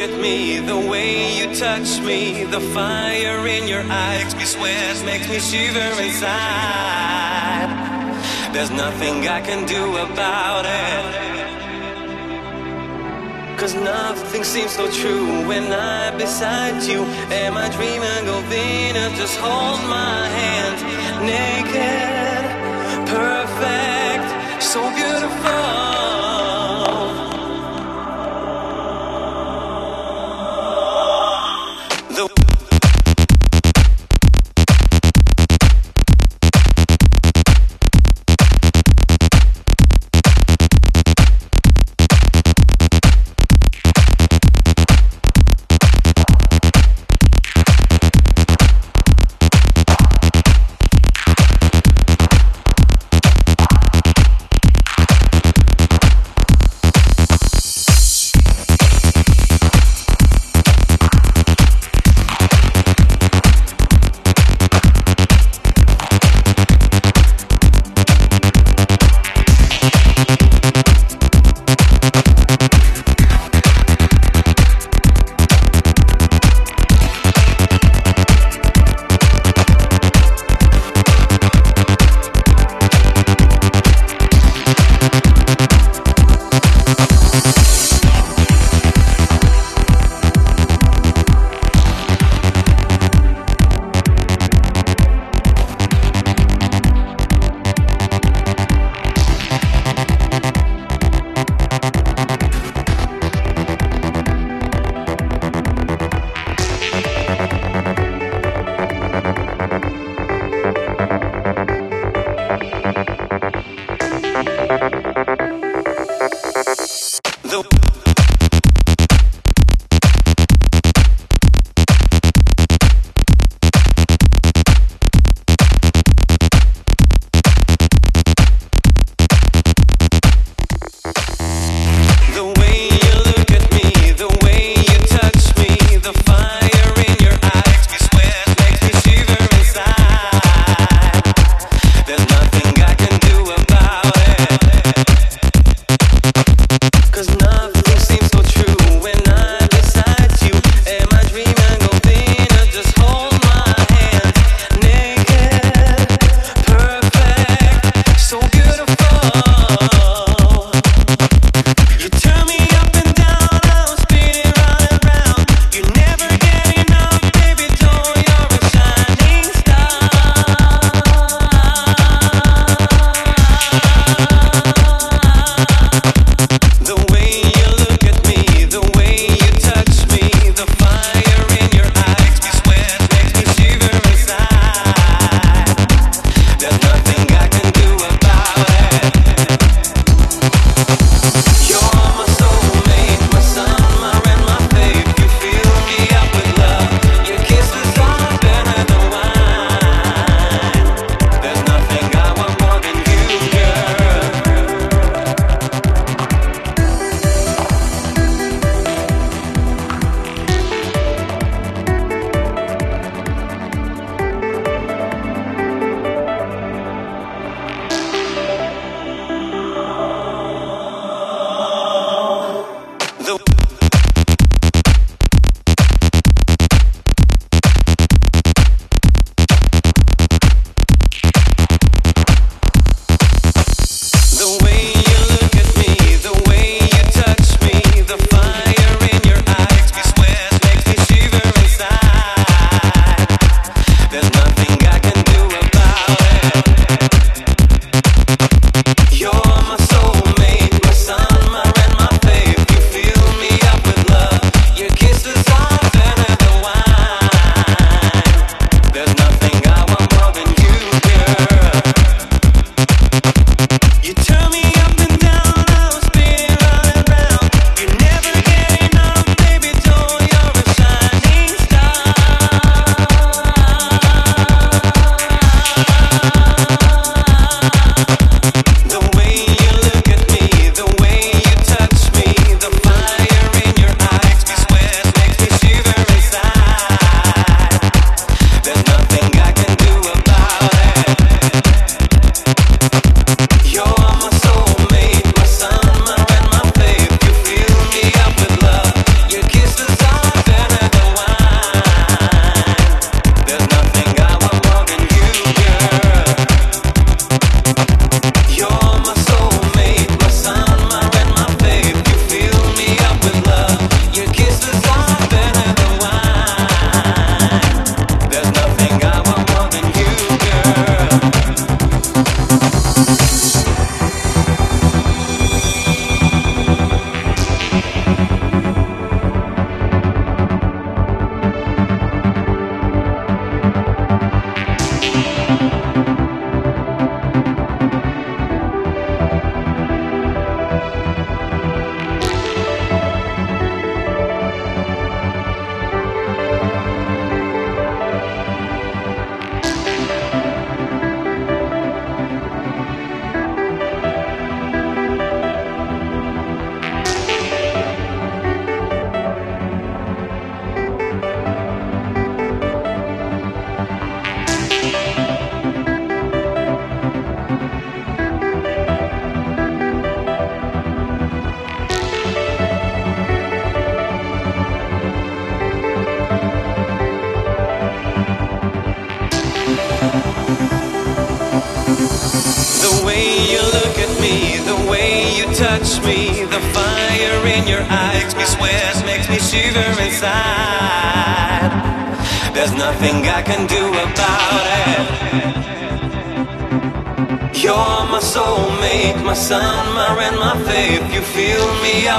with me, the way you touch me, the fire in your eyes makes me sweat, makes me shiver inside. There's nothing I can do about it. Cause nothing seems so true when I'm beside you. Am I dreaming Venus? Just hold my hand, naked, perfect, so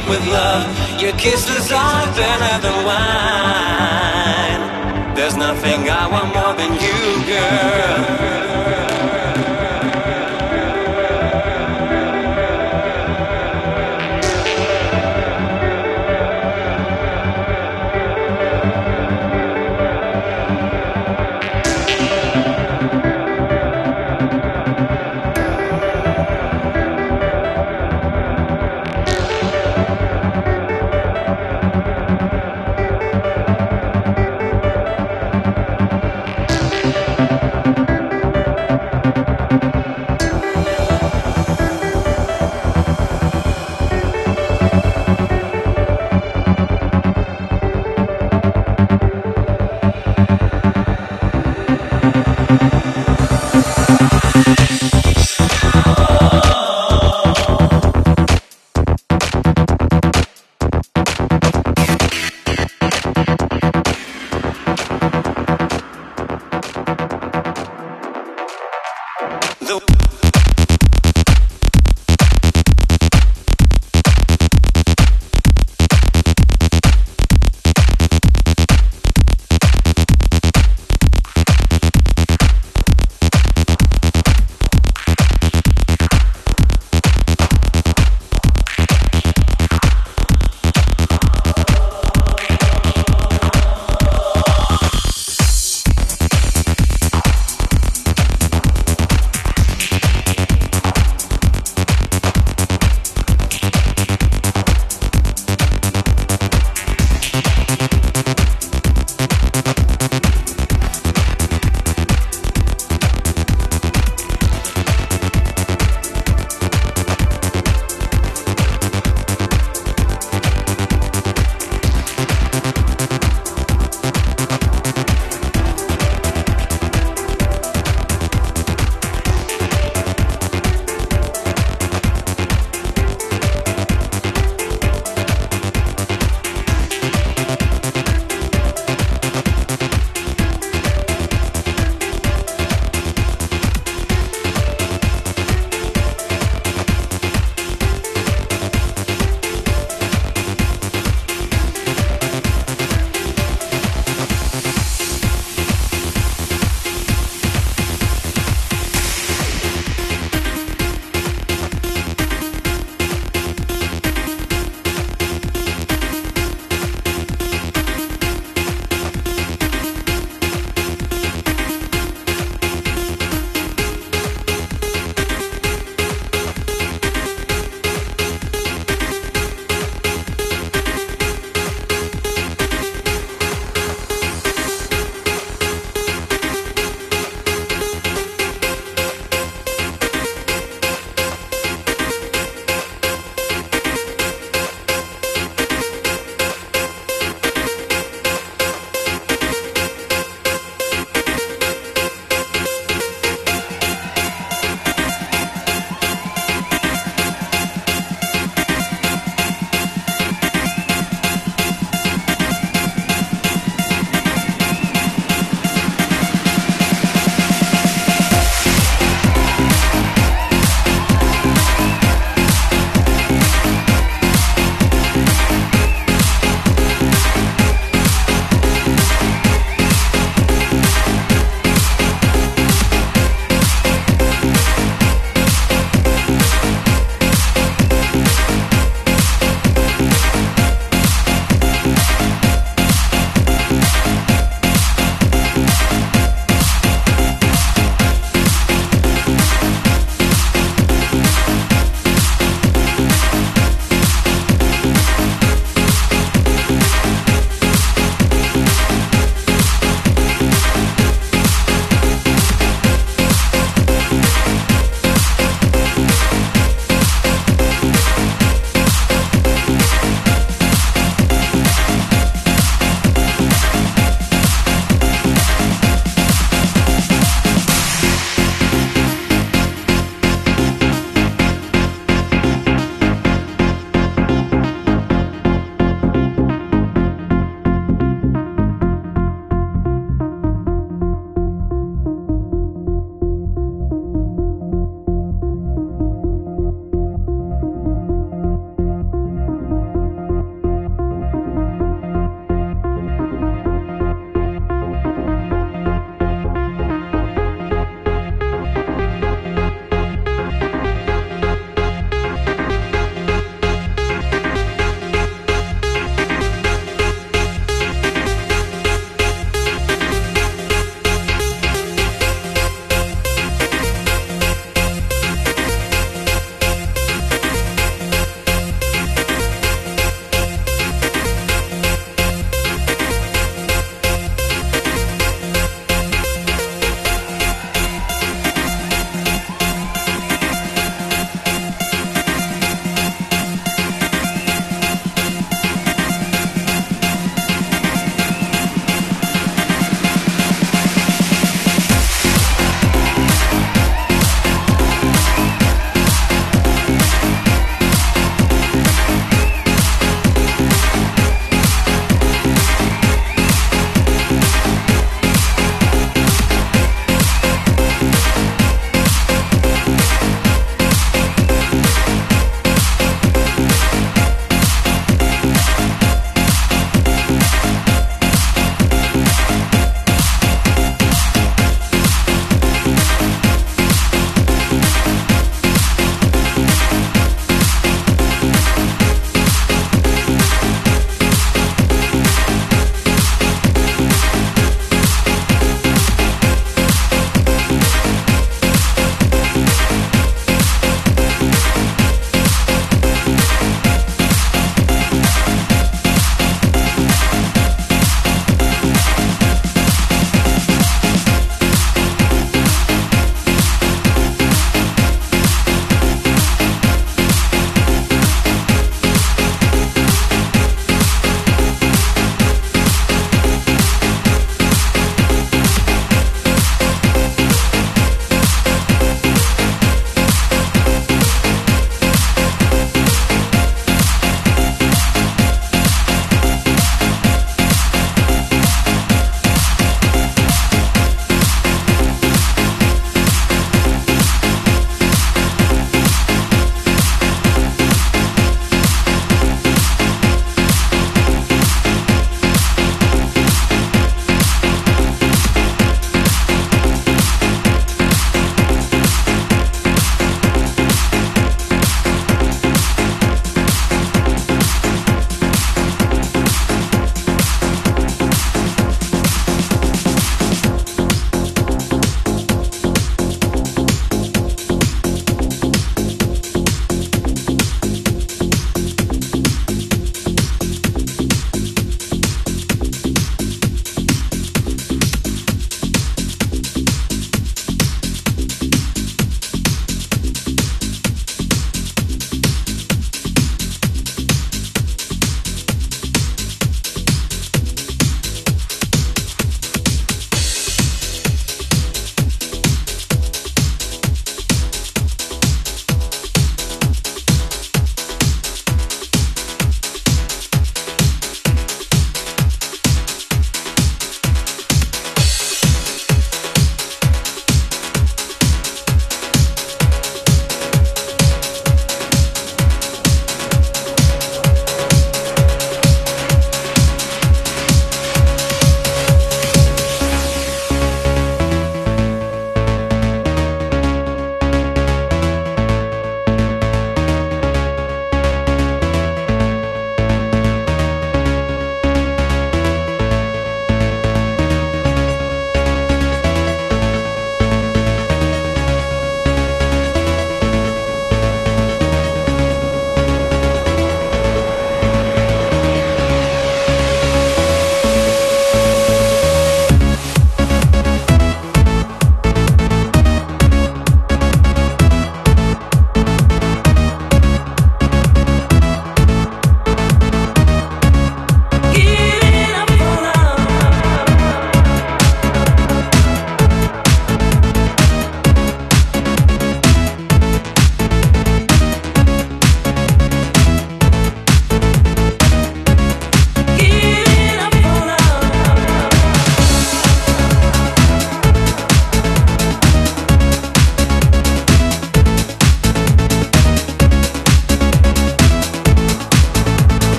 up with love. Your kisses are better than wine. There's nothing I want more than you, girl.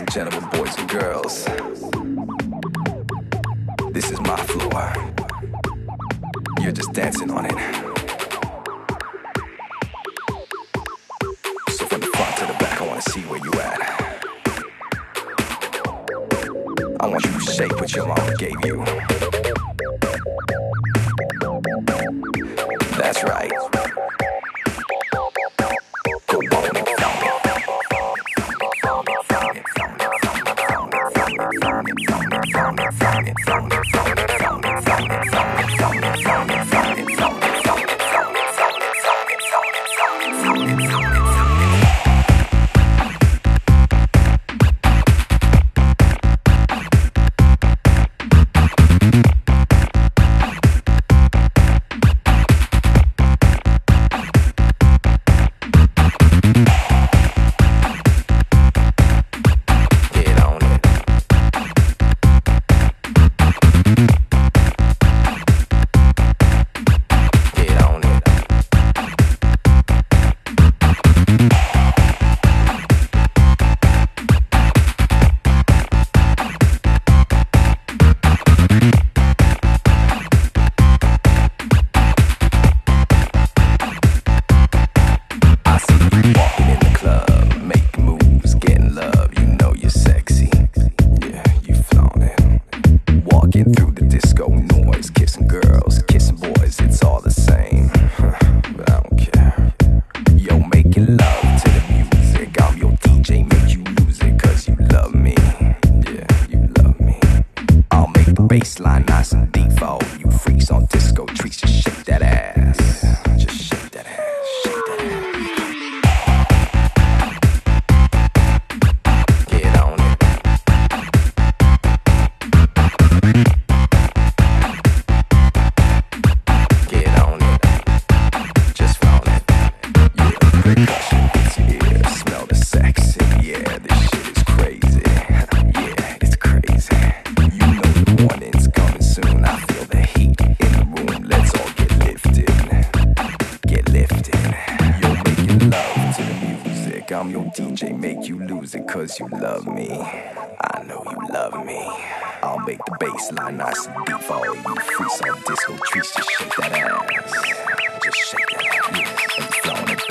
And gentlemen, boys and girls, this is my floor. You're just dancing on it. music cause you love me. I know you love me. I'll make the bass line nice and deep for all you freaks on disco treats. Just shake that ass. Just shake that ass. And flaunt it.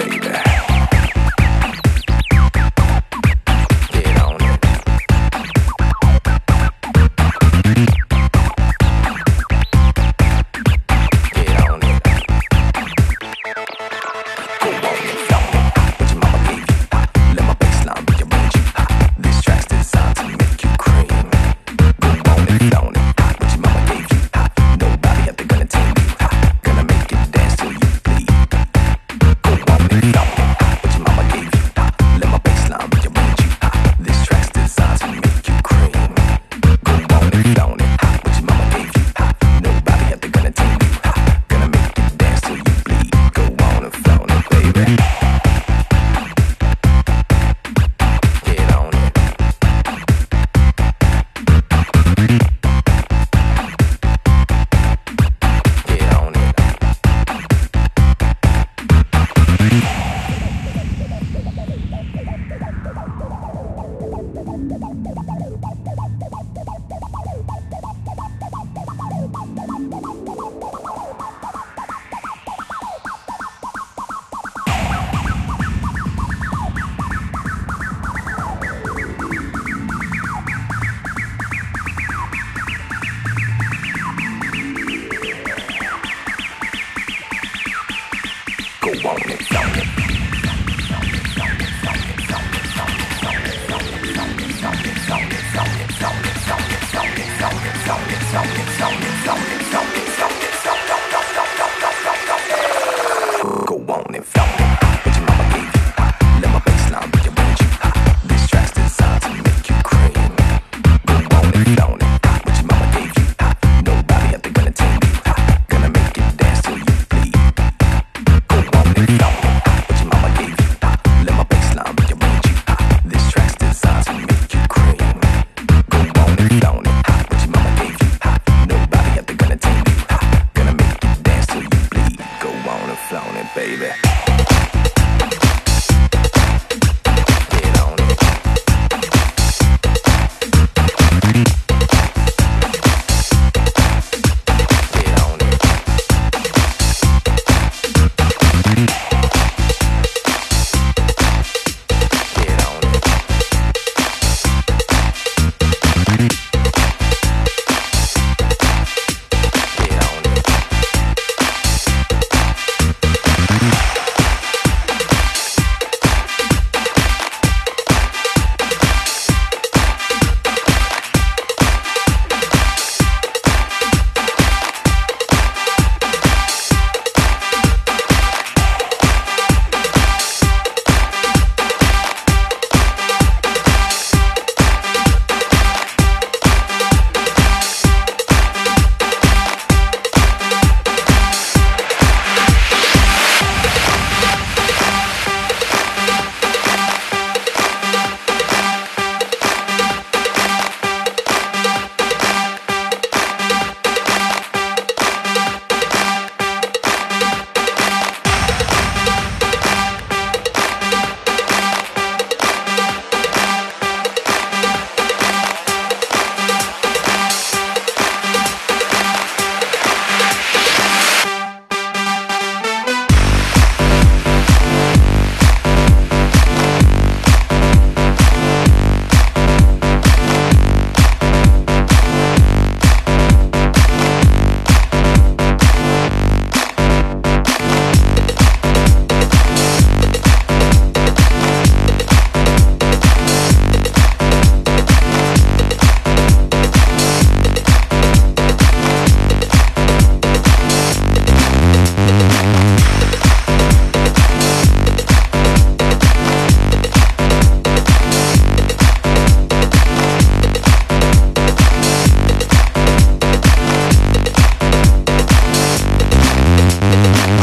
Mm-hmm.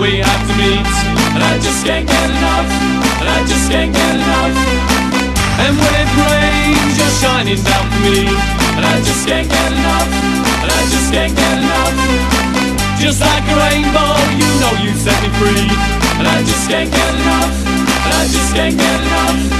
We have to meet, and I just can't get enough, and I just can't get enough. And when it rains, you're shining down for me. And I just can't get enough. And I just can't get enough. Just like a rainbow, you know you set me free. And I just can't get enough. And I just can't get enough.